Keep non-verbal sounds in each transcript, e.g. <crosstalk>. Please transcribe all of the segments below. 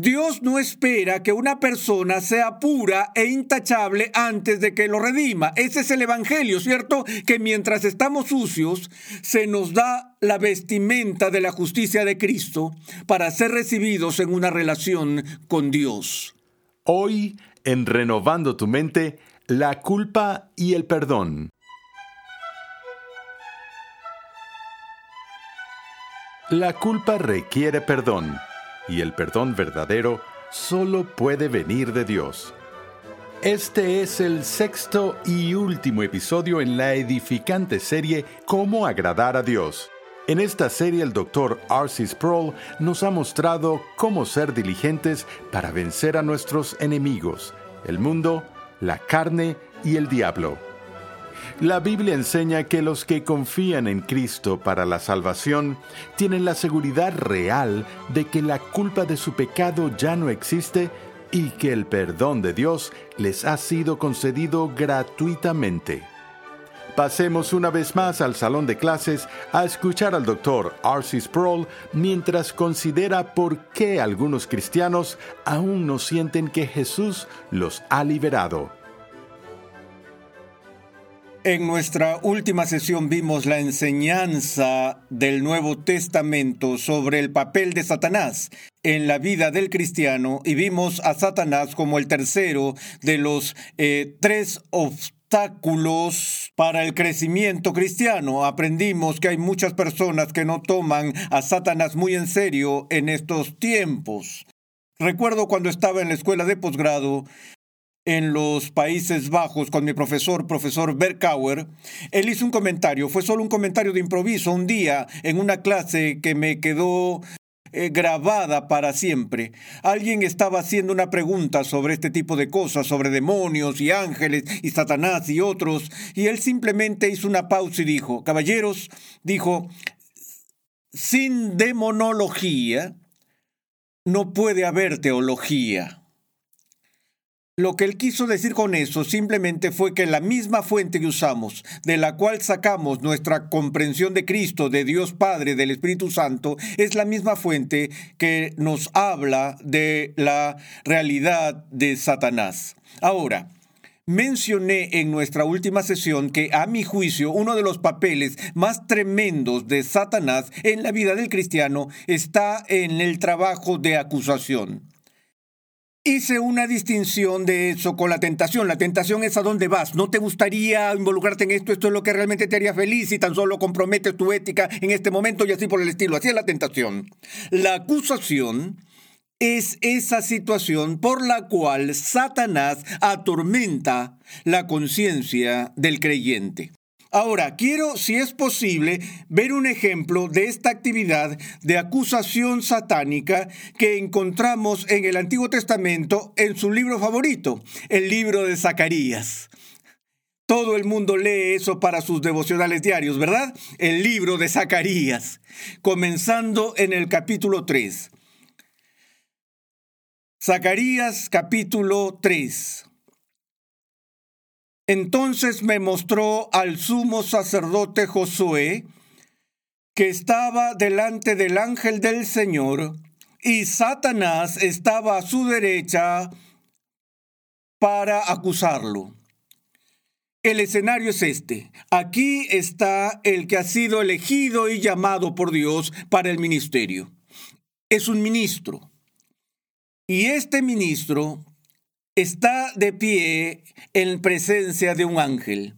Dios no espera que una persona sea pura e intachable antes de que lo redima. Ese es el Evangelio, ¿cierto? Que mientras estamos sucios, se nos da la vestimenta de la justicia de Cristo para ser recibidos en una relación con Dios. Hoy, en Renovando tu mente, la culpa y el perdón. La culpa requiere perdón y el perdón verdadero solo puede venir de Dios. Este es el sexto y último episodio en la edificante serie Cómo agradar a Dios. En esta serie el doctor R.C. Sproul nos ha mostrado cómo ser diligentes para vencer a nuestros enemigos, el mundo, la carne y el diablo. La Biblia enseña que los que confían en Cristo para la salvación tienen la seguridad real de que la culpa de su pecado ya no existe y que el perdón de Dios les ha sido concedido gratuitamente. Pasemos una vez más al salón de clases a escuchar al doctor R.C. Sproul mientras considera por qué algunos cristianos aún no sienten que Jesús los ha liberado. En nuestra última sesión vimos la enseñanza del Nuevo Testamento sobre el papel de Satanás en la vida del cristiano y vimos a Satanás como el tercero de los eh, tres obstáculos para el crecimiento cristiano. Aprendimos que hay muchas personas que no toman a Satanás muy en serio en estos tiempos. Recuerdo cuando estaba en la escuela de posgrado, en los Países Bajos con mi profesor, profesor Berkauer, él hizo un comentario, fue solo un comentario de improviso, un día en una clase que me quedó eh, grabada para siempre. Alguien estaba haciendo una pregunta sobre este tipo de cosas, sobre demonios y ángeles y Satanás y otros, y él simplemente hizo una pausa y dijo, caballeros, dijo, sin demonología no puede haber teología. Lo que él quiso decir con eso simplemente fue que la misma fuente que usamos, de la cual sacamos nuestra comprensión de Cristo, de Dios Padre, del Espíritu Santo, es la misma fuente que nos habla de la realidad de Satanás. Ahora, Mencioné en nuestra última sesión que, a mi juicio, uno de los papeles más tremendos de Satanás en la vida del cristiano está en el trabajo de acusación. Hice una distinción de eso con la tentación. La tentación es a dónde vas. No te gustaría involucrarte en esto. Esto es lo que realmente te haría feliz y tan solo comprometes tu ética en este momento y así por el estilo. Así es la tentación. La acusación es esa situación por la cual Satanás atormenta la conciencia del creyente. Ahora, quiero, si es posible, ver un ejemplo de esta actividad de acusación satánica que encontramos en el Antiguo Testamento en su libro favorito, el libro de Zacarías. Todo el mundo lee eso para sus devocionales diarios, ¿verdad? El libro de Zacarías, comenzando en el capítulo 3. Zacarías capítulo 3. Entonces me mostró al sumo sacerdote Josué, que estaba delante del ángel del Señor, y Satanás estaba a su derecha para acusarlo. El escenario es este. Aquí está el que ha sido elegido y llamado por Dios para el ministerio. Es un ministro. Y este ministro está de pie en presencia de un ángel.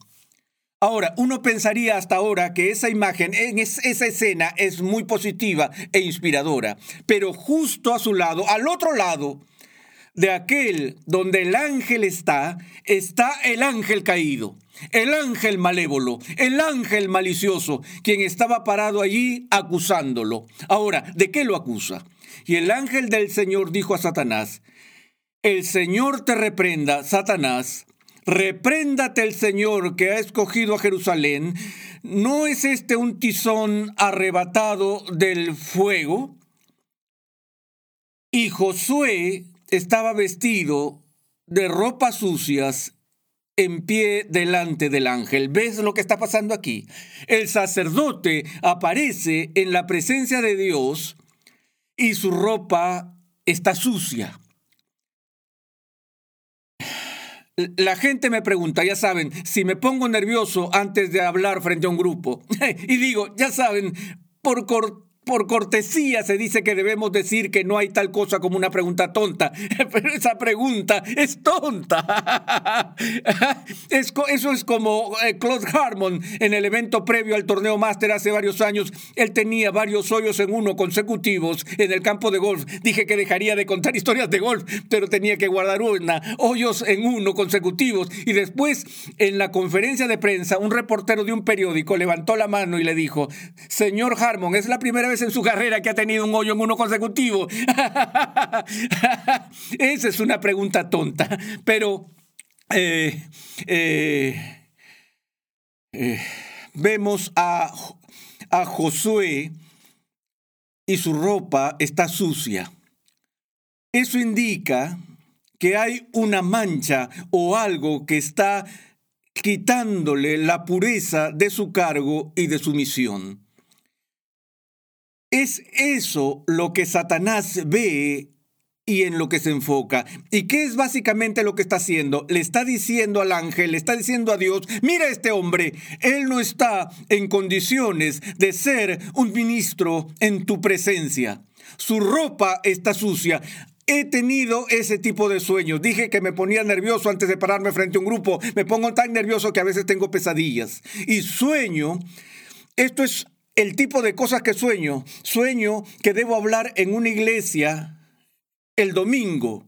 Ahora, uno pensaría hasta ahora que esa imagen, esa escena es muy positiva e inspiradora, pero justo a su lado, al otro lado de aquel donde el ángel está, está el ángel caído, el ángel malévolo, el ángel malicioso, quien estaba parado allí acusándolo. Ahora, ¿de qué lo acusa? Y el ángel del Señor dijo a Satanás, el Señor te reprenda, Satanás. Repréndate el Señor que ha escogido a Jerusalén. ¿No es este un tizón arrebatado del fuego? Y Josué estaba vestido de ropas sucias en pie delante del ángel. ¿Ves lo que está pasando aquí? El sacerdote aparece en la presencia de Dios y su ropa está sucia. La gente me pregunta, ya saben, si me pongo nervioso antes de hablar frente a un grupo. <laughs> y digo, ya saben, por, por cortesía se dice que debemos decir que no hay tal cosa como una pregunta tonta, <laughs> pero esa pregunta es tonta. <laughs> eso es como eh, Claude Harmon en el evento previo al torneo máster hace varios años. Él tenía varios hoyos en uno consecutivos en el campo de golf. Dije que dejaría de contar historias de golf, pero tenía que guardar una. Hoyos en uno consecutivos. Y después, en la conferencia de prensa, un reportero de un periódico levantó la mano y le dijo, señor Harmon, es la primera vez en su carrera que ha tenido un hoyo en uno consecutivo? <laughs> Esa es una pregunta tonta, pero eh, eh, eh, vemos a, a Josué y su ropa está sucia. Eso indica que hay una mancha o algo que está quitándole la pureza de su cargo y de su misión. Es eso lo que Satanás ve y en lo que se enfoca. ¿Y qué es básicamente lo que está haciendo? Le está diciendo al ángel, le está diciendo a Dios, mira este hombre, él no está en condiciones de ser un ministro en tu presencia. Su ropa está sucia. He tenido ese tipo de sueños. Dije que me ponía nervioso antes de pararme frente a un grupo. Me pongo tan nervioso que a veces tengo pesadillas. Y sueño, esto es el tipo de cosas que sueño. Sueño que debo hablar en una iglesia el domingo.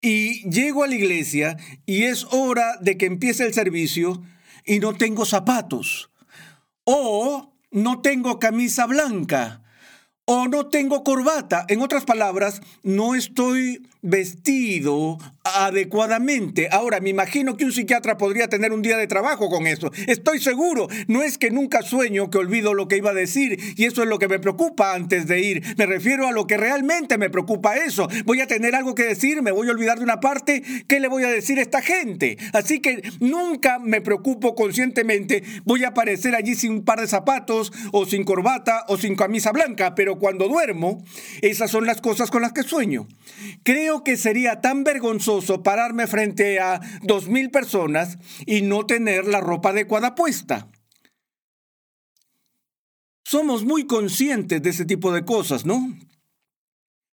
Y llego a la iglesia y es hora de que empiece el servicio y no tengo zapatos. O no tengo camisa blanca. O no tengo corbata. En otras palabras, no estoy vestido adecuadamente. Ahora, me imagino que un psiquiatra podría tener un día de trabajo con eso. Estoy seguro. No es que nunca sueño que olvido lo que iba a decir y eso es lo que me preocupa antes de ir. Me refiero a lo que realmente me preocupa eso. Voy a tener algo que decir, me voy a olvidar de una parte. ¿Qué le voy a decir a esta gente? Así que nunca me preocupo conscientemente. Voy a aparecer allí sin un par de zapatos o sin corbata o sin camisa blanca, pero cuando duermo, esas son las cosas con las que sueño. Que sería tan vergonzoso pararme frente a dos mil personas y no tener la ropa adecuada puesta. Somos muy conscientes de ese tipo de cosas, ¿no?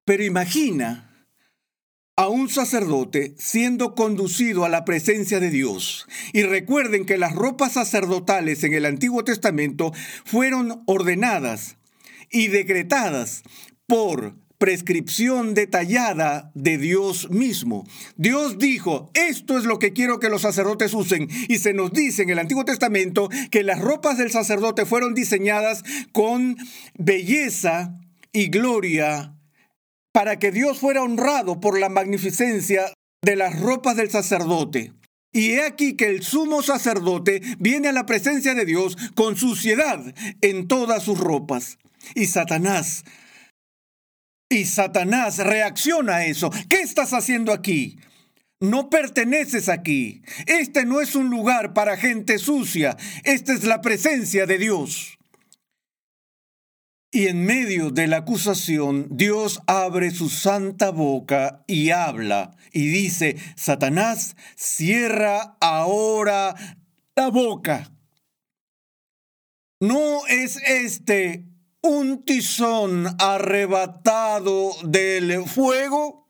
Pero imagina a un sacerdote siendo conducido a la presencia de Dios. Y recuerden que las ropas sacerdotales en el Antiguo Testamento fueron ordenadas y decretadas por prescripción detallada de Dios mismo. Dios dijo, esto es lo que quiero que los sacerdotes usen. Y se nos dice en el Antiguo Testamento que las ropas del sacerdote fueron diseñadas con belleza y gloria para que Dios fuera honrado por la magnificencia de las ropas del sacerdote. Y he aquí que el sumo sacerdote viene a la presencia de Dios con suciedad en todas sus ropas. Y Satanás y Satanás reacciona a eso. ¿Qué estás haciendo aquí? No perteneces aquí. Este no es un lugar para gente sucia. Esta es la presencia de Dios. Y en medio de la acusación, Dios abre su santa boca y habla y dice, Satanás, cierra ahora la boca. ¿No es este un tizón arrebatado del fuego.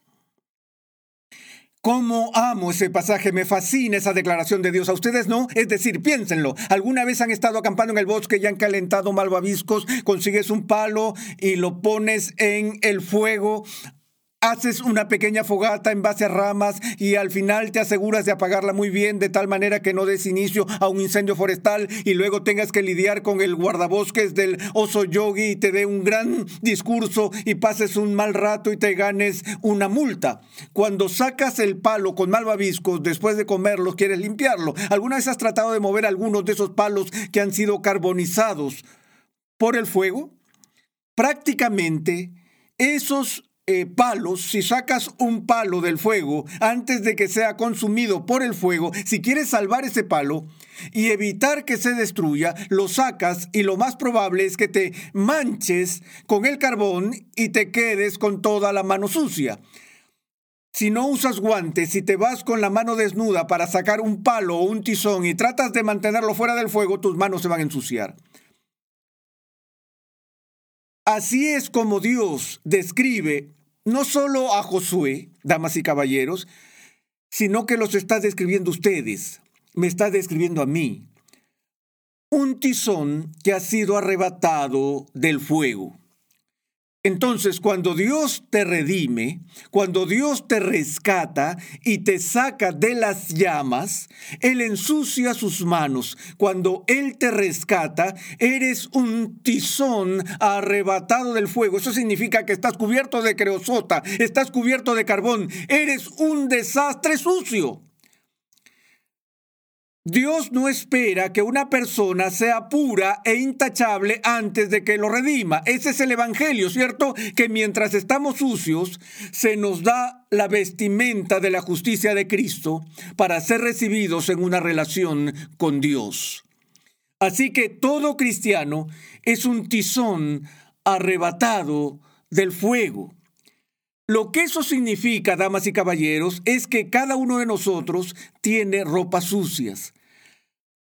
¿Cómo amo ese pasaje? Me fascina esa declaración de Dios. ¿A ustedes no? Es decir, piénsenlo. ¿Alguna vez han estado acampando en el bosque y han calentado malvaviscos? Consigues un palo y lo pones en el fuego haces una pequeña fogata en base a ramas y al final te aseguras de apagarla muy bien de tal manera que no des inicio a un incendio forestal y luego tengas que lidiar con el guardabosques del oso yogi y te dé un gran discurso y pases un mal rato y te ganes una multa. Cuando sacas el palo con malvaviscos después de comerlos quieres limpiarlo. ¿Alguna vez has tratado de mover algunos de esos palos que han sido carbonizados por el fuego? Prácticamente esos eh, palos, si sacas un palo del fuego antes de que sea consumido por el fuego, si quieres salvar ese palo y evitar que se destruya, lo sacas y lo más probable es que te manches con el carbón y te quedes con toda la mano sucia. Si no usas guantes, si te vas con la mano desnuda para sacar un palo o un tizón y tratas de mantenerlo fuera del fuego, tus manos se van a ensuciar. Así es como Dios describe no solo a Josué, damas y caballeros, sino que los está describiendo ustedes, me está describiendo a mí. Un tizón que ha sido arrebatado del fuego. Entonces, cuando Dios te redime, cuando Dios te rescata y te saca de las llamas, Él ensucia sus manos. Cuando Él te rescata, eres un tizón arrebatado del fuego. Eso significa que estás cubierto de creosota, estás cubierto de carbón, eres un desastre sucio. Dios no espera que una persona sea pura e intachable antes de que lo redima. Ese es el Evangelio, ¿cierto? Que mientras estamos sucios, se nos da la vestimenta de la justicia de Cristo para ser recibidos en una relación con Dios. Así que todo cristiano es un tizón arrebatado del fuego. Lo que eso significa, damas y caballeros, es que cada uno de nosotros tiene ropas sucias.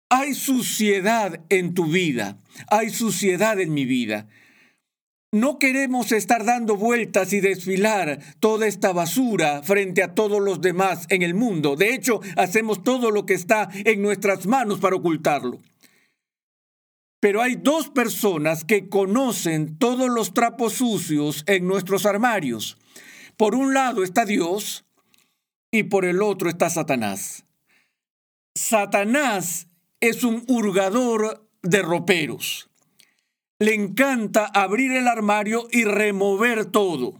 Hay suciedad en tu vida, hay suciedad en mi vida. No queremos estar dando vueltas y desfilar toda esta basura frente a todos los demás en el mundo. De hecho, hacemos todo lo que está en nuestras manos para ocultarlo. Pero hay dos personas que conocen todos los trapos sucios en nuestros armarios. Por un lado está Dios y por el otro está Satanás. Satanás es un hurgador de roperos. Le encanta abrir el armario y remover todo.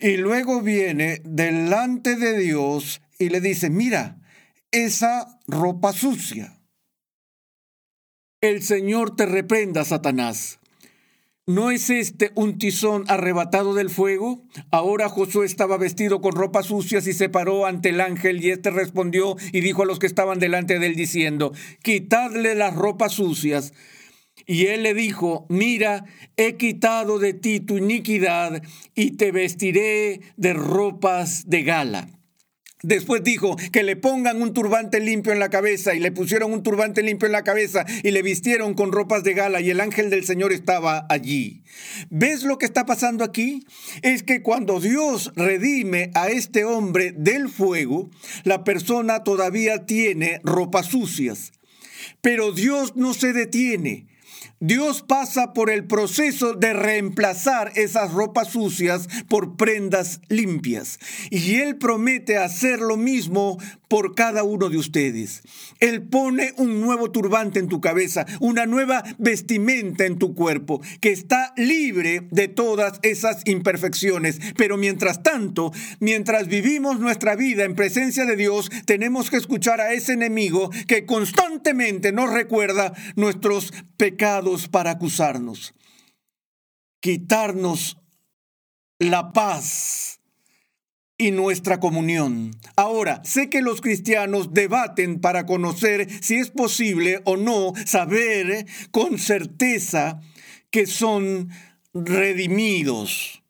Y luego viene delante de Dios y le dice, mira, esa ropa sucia. El Señor te reprenda, Satanás. ¿No es este un tizón arrebatado del fuego? Ahora Josué estaba vestido con ropas sucias y se paró ante el ángel y éste respondió y dijo a los que estaban delante de él diciendo, quitadle las ropas sucias. Y él le dijo, mira, he quitado de ti tu iniquidad y te vestiré de ropas de gala. Después dijo que le pongan un turbante limpio en la cabeza y le pusieron un turbante limpio en la cabeza y le vistieron con ropas de gala y el ángel del Señor estaba allí. ¿Ves lo que está pasando aquí? Es que cuando Dios redime a este hombre del fuego, la persona todavía tiene ropas sucias. Pero Dios no se detiene. Dios pasa por el proceso de reemplazar esas ropas sucias por prendas limpias. Y Él promete hacer lo mismo por cada uno de ustedes. Él pone un nuevo turbante en tu cabeza, una nueva vestimenta en tu cuerpo, que está libre de todas esas imperfecciones. Pero mientras tanto, mientras vivimos nuestra vida en presencia de Dios, tenemos que escuchar a ese enemigo que constantemente nos recuerda nuestros pecados para acusarnos. Quitarnos la paz y nuestra comunión. Ahora, sé que los cristianos debaten para conocer si es posible o no saber con certeza que son redimidos.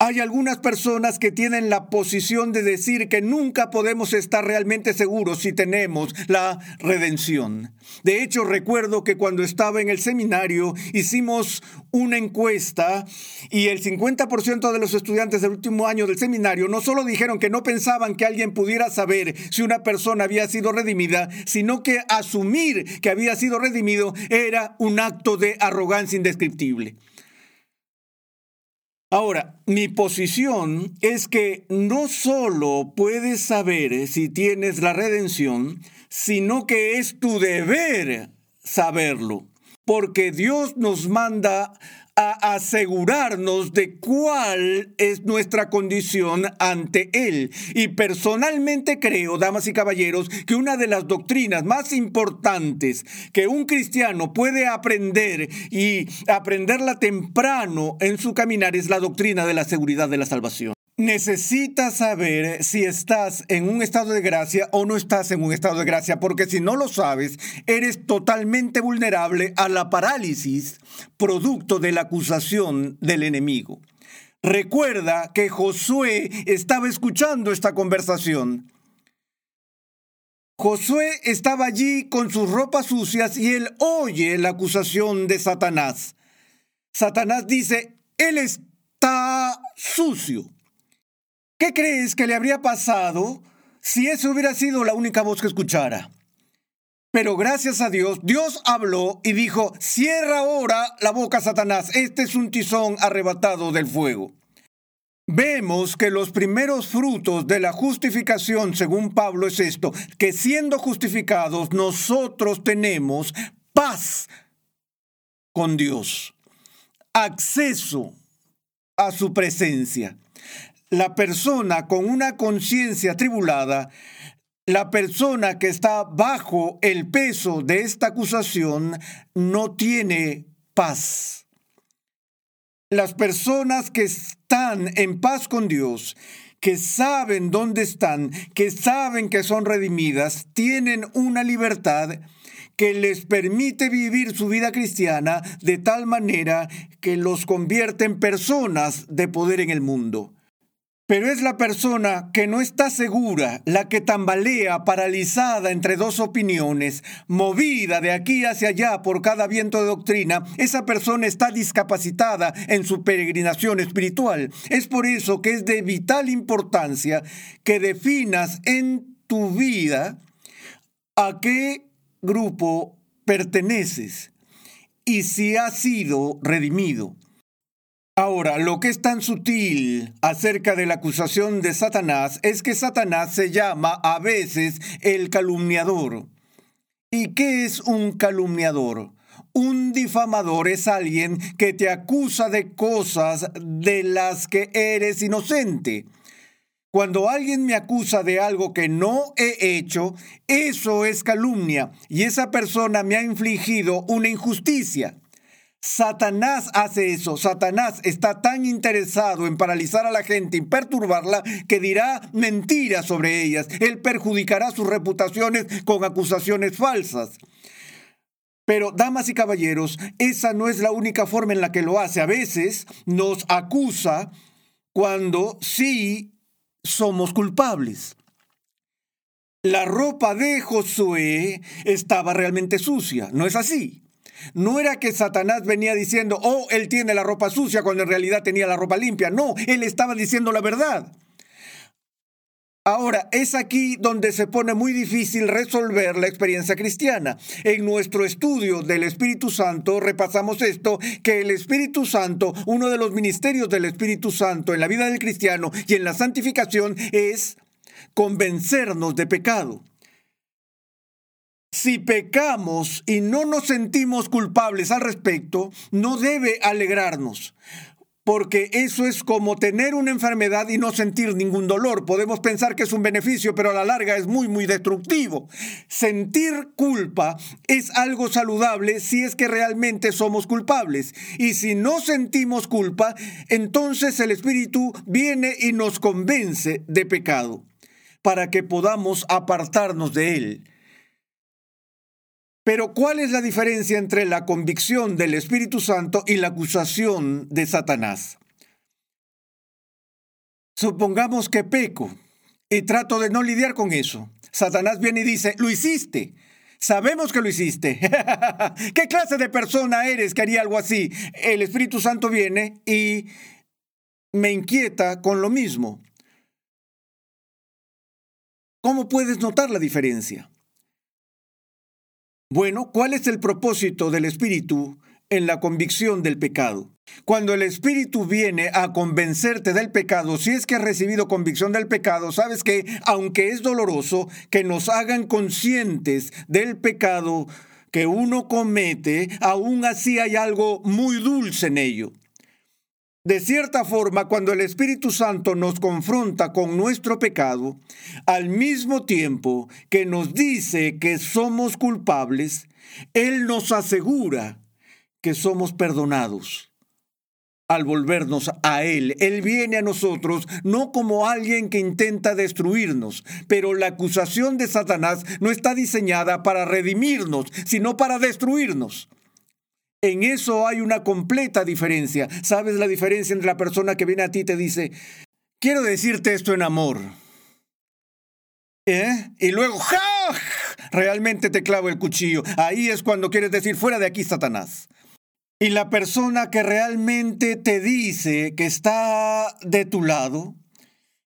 Hay algunas personas que tienen la posición de decir que nunca podemos estar realmente seguros si tenemos la redención. De hecho, recuerdo que cuando estaba en el seminario hicimos una encuesta y el 50% de los estudiantes del último año del seminario no solo dijeron que no pensaban que alguien pudiera saber si una persona había sido redimida, sino que asumir que había sido redimido era un acto de arrogancia indescriptible. Ahora, mi posición es que no solo puedes saber si tienes la redención, sino que es tu deber saberlo, porque Dios nos manda a asegurarnos de cuál es nuestra condición ante Él. Y personalmente creo, damas y caballeros, que una de las doctrinas más importantes que un cristiano puede aprender y aprenderla temprano en su caminar es la doctrina de la seguridad de la salvación. Necesitas saber si estás en un estado de gracia o no estás en un estado de gracia, porque si no lo sabes, eres totalmente vulnerable a la parálisis producto de la acusación del enemigo. Recuerda que Josué estaba escuchando esta conversación. Josué estaba allí con sus ropas sucias y él oye la acusación de Satanás. Satanás dice, él está sucio. ¿Qué crees que le habría pasado si esa hubiera sido la única voz que escuchara? Pero gracias a Dios, Dios habló y dijo, cierra ahora la boca, Satanás, este es un tizón arrebatado del fuego. Vemos que los primeros frutos de la justificación, según Pablo, es esto, que siendo justificados nosotros tenemos paz con Dios, acceso a su presencia la persona con una conciencia tribulada, la persona que está bajo el peso de esta acusación, no tiene paz. Las personas que están en paz con Dios, que saben dónde están, que saben que son redimidas, tienen una libertad que les permite vivir su vida cristiana de tal manera que los convierte en personas de poder en el mundo. Pero es la persona que no está segura, la que tambalea paralizada entre dos opiniones, movida de aquí hacia allá por cada viento de doctrina, esa persona está discapacitada en su peregrinación espiritual. Es por eso que es de vital importancia que definas en tu vida a qué grupo perteneces y si has sido redimido. Ahora, lo que es tan sutil acerca de la acusación de Satanás es que Satanás se llama a veces el calumniador. ¿Y qué es un calumniador? Un difamador es alguien que te acusa de cosas de las que eres inocente. Cuando alguien me acusa de algo que no he hecho, eso es calumnia y esa persona me ha infligido una injusticia. Satanás hace eso. Satanás está tan interesado en paralizar a la gente y perturbarla que dirá mentiras sobre ellas. Él perjudicará sus reputaciones con acusaciones falsas. Pero, damas y caballeros, esa no es la única forma en la que lo hace. A veces nos acusa cuando sí somos culpables. La ropa de Josué estaba realmente sucia, ¿no es así? No era que Satanás venía diciendo, oh, él tiene la ropa sucia cuando en realidad tenía la ropa limpia. No, él estaba diciendo la verdad. Ahora, es aquí donde se pone muy difícil resolver la experiencia cristiana. En nuestro estudio del Espíritu Santo repasamos esto, que el Espíritu Santo, uno de los ministerios del Espíritu Santo en la vida del cristiano y en la santificación es convencernos de pecado. Si pecamos y no nos sentimos culpables al respecto, no debe alegrarnos, porque eso es como tener una enfermedad y no sentir ningún dolor. Podemos pensar que es un beneficio, pero a la larga es muy, muy destructivo. Sentir culpa es algo saludable si es que realmente somos culpables. Y si no sentimos culpa, entonces el Espíritu viene y nos convence de pecado, para que podamos apartarnos de él. Pero ¿cuál es la diferencia entre la convicción del Espíritu Santo y la acusación de Satanás? Supongamos que peco y trato de no lidiar con eso. Satanás viene y dice, lo hiciste. Sabemos que lo hiciste. <laughs> ¿Qué clase de persona eres que haría algo así? El Espíritu Santo viene y me inquieta con lo mismo. ¿Cómo puedes notar la diferencia? Bueno, ¿cuál es el propósito del Espíritu en la convicción del pecado? Cuando el Espíritu viene a convencerte del pecado, si es que has recibido convicción del pecado, sabes que aunque es doloroso que nos hagan conscientes del pecado que uno comete, aún así hay algo muy dulce en ello. De cierta forma, cuando el Espíritu Santo nos confronta con nuestro pecado, al mismo tiempo que nos dice que somos culpables, Él nos asegura que somos perdonados. Al volvernos a Él, Él viene a nosotros no como alguien que intenta destruirnos, pero la acusación de Satanás no está diseñada para redimirnos, sino para destruirnos. En eso hay una completa diferencia. ¿Sabes la diferencia entre la persona que viene a ti y te dice, quiero decirte esto en amor? ¿Eh? Y luego, ¡ja! Realmente te clavo el cuchillo. Ahí es cuando quieres decir, fuera de aquí, Satanás. Y la persona que realmente te dice que está de tu lado,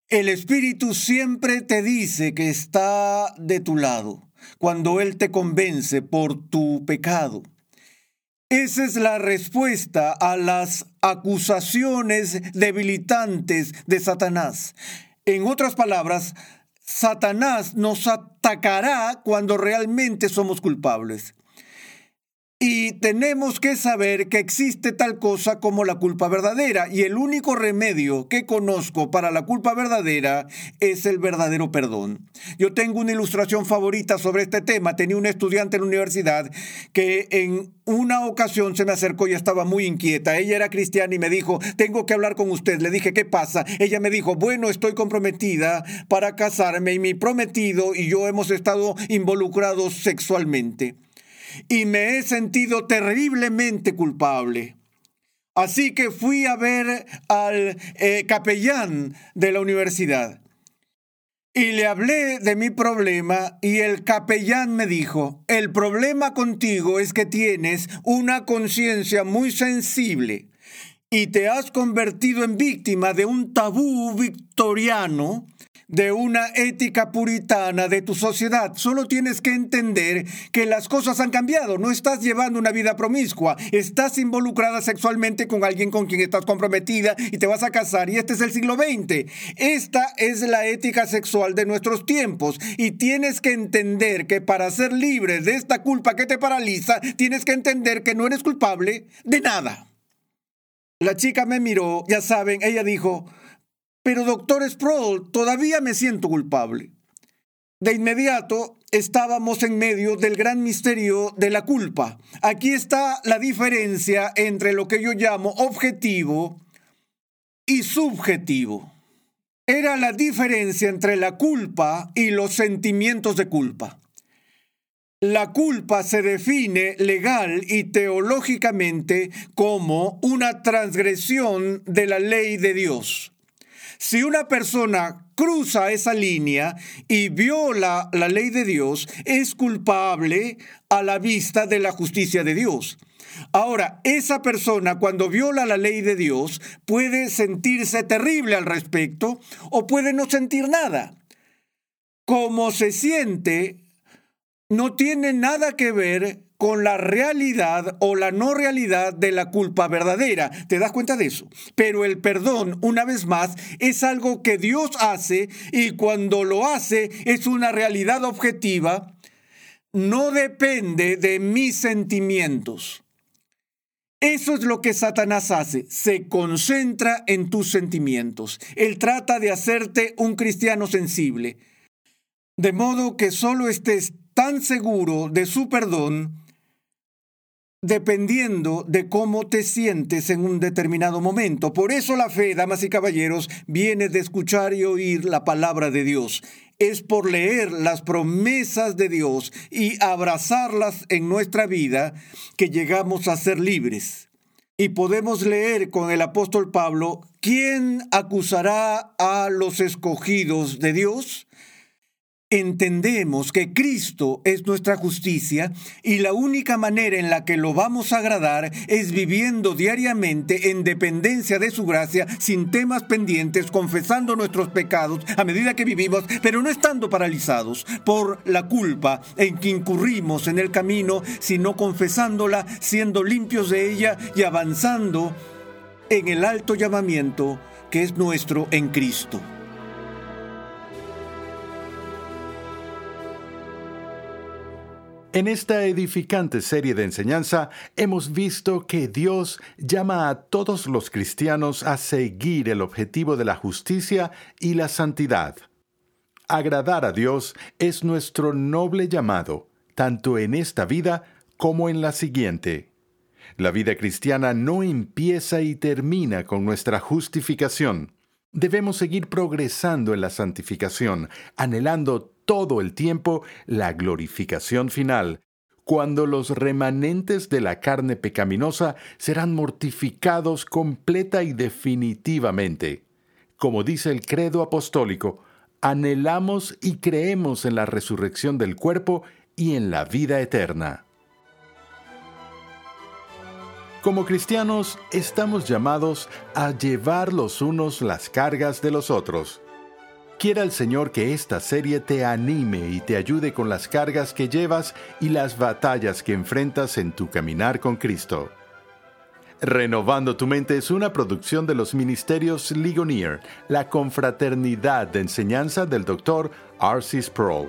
el Espíritu siempre te dice que está de tu lado, cuando Él te convence por tu pecado. Esa es la respuesta a las acusaciones debilitantes de Satanás. En otras palabras, Satanás nos atacará cuando realmente somos culpables. Y tenemos que saber que existe tal cosa como la culpa verdadera y el único remedio que conozco para la culpa verdadera es el verdadero perdón. Yo tengo una ilustración favorita sobre este tema. Tenía un estudiante en la universidad que en una ocasión se me acercó y estaba muy inquieta. Ella era cristiana y me dijo, tengo que hablar con usted. Le dije, ¿qué pasa? Ella me dijo, bueno, estoy comprometida para casarme y mi prometido y yo hemos estado involucrados sexualmente y me he sentido terriblemente culpable. Así que fui a ver al eh, capellán de la universidad y le hablé de mi problema y el capellán me dijo, el problema contigo es que tienes una conciencia muy sensible y te has convertido en víctima de un tabú victoriano de una ética puritana de tu sociedad. Solo tienes que entender que las cosas han cambiado. No estás llevando una vida promiscua. Estás involucrada sexualmente con alguien con quien estás comprometida y te vas a casar. Y este es el siglo XX. Esta es la ética sexual de nuestros tiempos. Y tienes que entender que para ser libre de esta culpa que te paraliza, tienes que entender que no eres culpable de nada. La chica me miró, ya saben, ella dijo, pero doctor Sproul, todavía me siento culpable. De inmediato estábamos en medio del gran misterio de la culpa. Aquí está la diferencia entre lo que yo llamo objetivo y subjetivo. Era la diferencia entre la culpa y los sentimientos de culpa. La culpa se define legal y teológicamente como una transgresión de la ley de Dios. Si una persona cruza esa línea y viola la ley de Dios, es culpable a la vista de la justicia de Dios. Ahora, esa persona cuando viola la ley de Dios puede sentirse terrible al respecto o puede no sentir nada. Como se siente no tiene nada que ver con la realidad o la no realidad de la culpa verdadera. ¿Te das cuenta de eso? Pero el perdón, una vez más, es algo que Dios hace y cuando lo hace es una realidad objetiva, no depende de mis sentimientos. Eso es lo que Satanás hace, se concentra en tus sentimientos. Él trata de hacerte un cristiano sensible, de modo que solo estés tan seguro de su perdón dependiendo de cómo te sientes en un determinado momento. Por eso la fe, damas y caballeros, viene de escuchar y oír la palabra de Dios. Es por leer las promesas de Dios y abrazarlas en nuestra vida que llegamos a ser libres. Y podemos leer con el apóstol Pablo, ¿quién acusará a los escogidos de Dios? Entendemos que Cristo es nuestra justicia y la única manera en la que lo vamos a agradar es viviendo diariamente en dependencia de su gracia, sin temas pendientes, confesando nuestros pecados a medida que vivimos, pero no estando paralizados por la culpa en que incurrimos en el camino, sino confesándola, siendo limpios de ella y avanzando en el alto llamamiento que es nuestro en Cristo. En esta edificante serie de enseñanza hemos visto que Dios llama a todos los cristianos a seguir el objetivo de la justicia y la santidad. Agradar a Dios es nuestro noble llamado, tanto en esta vida como en la siguiente. La vida cristiana no empieza y termina con nuestra justificación. Debemos seguir progresando en la santificación, anhelando todo el tiempo la glorificación final, cuando los remanentes de la carne pecaminosa serán mortificados completa y definitivamente. Como dice el credo apostólico, anhelamos y creemos en la resurrección del cuerpo y en la vida eterna. Como cristianos estamos llamados a llevar los unos las cargas de los otros. Quiera el Señor que esta serie te anime y te ayude con las cargas que llevas y las batallas que enfrentas en tu caminar con Cristo. Renovando tu mente es una producción de los ministerios Ligonier, la confraternidad de enseñanza del Dr. R.C. Sproul.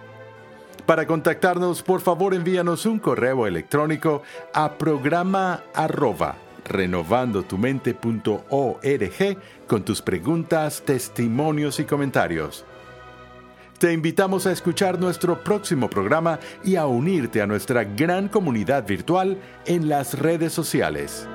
Para contactarnos, por favor envíanos un correo electrónico a programa renovandotumente.org con tus preguntas, testimonios y comentarios. Te invitamos a escuchar nuestro próximo programa y a unirte a nuestra gran comunidad virtual en las redes sociales.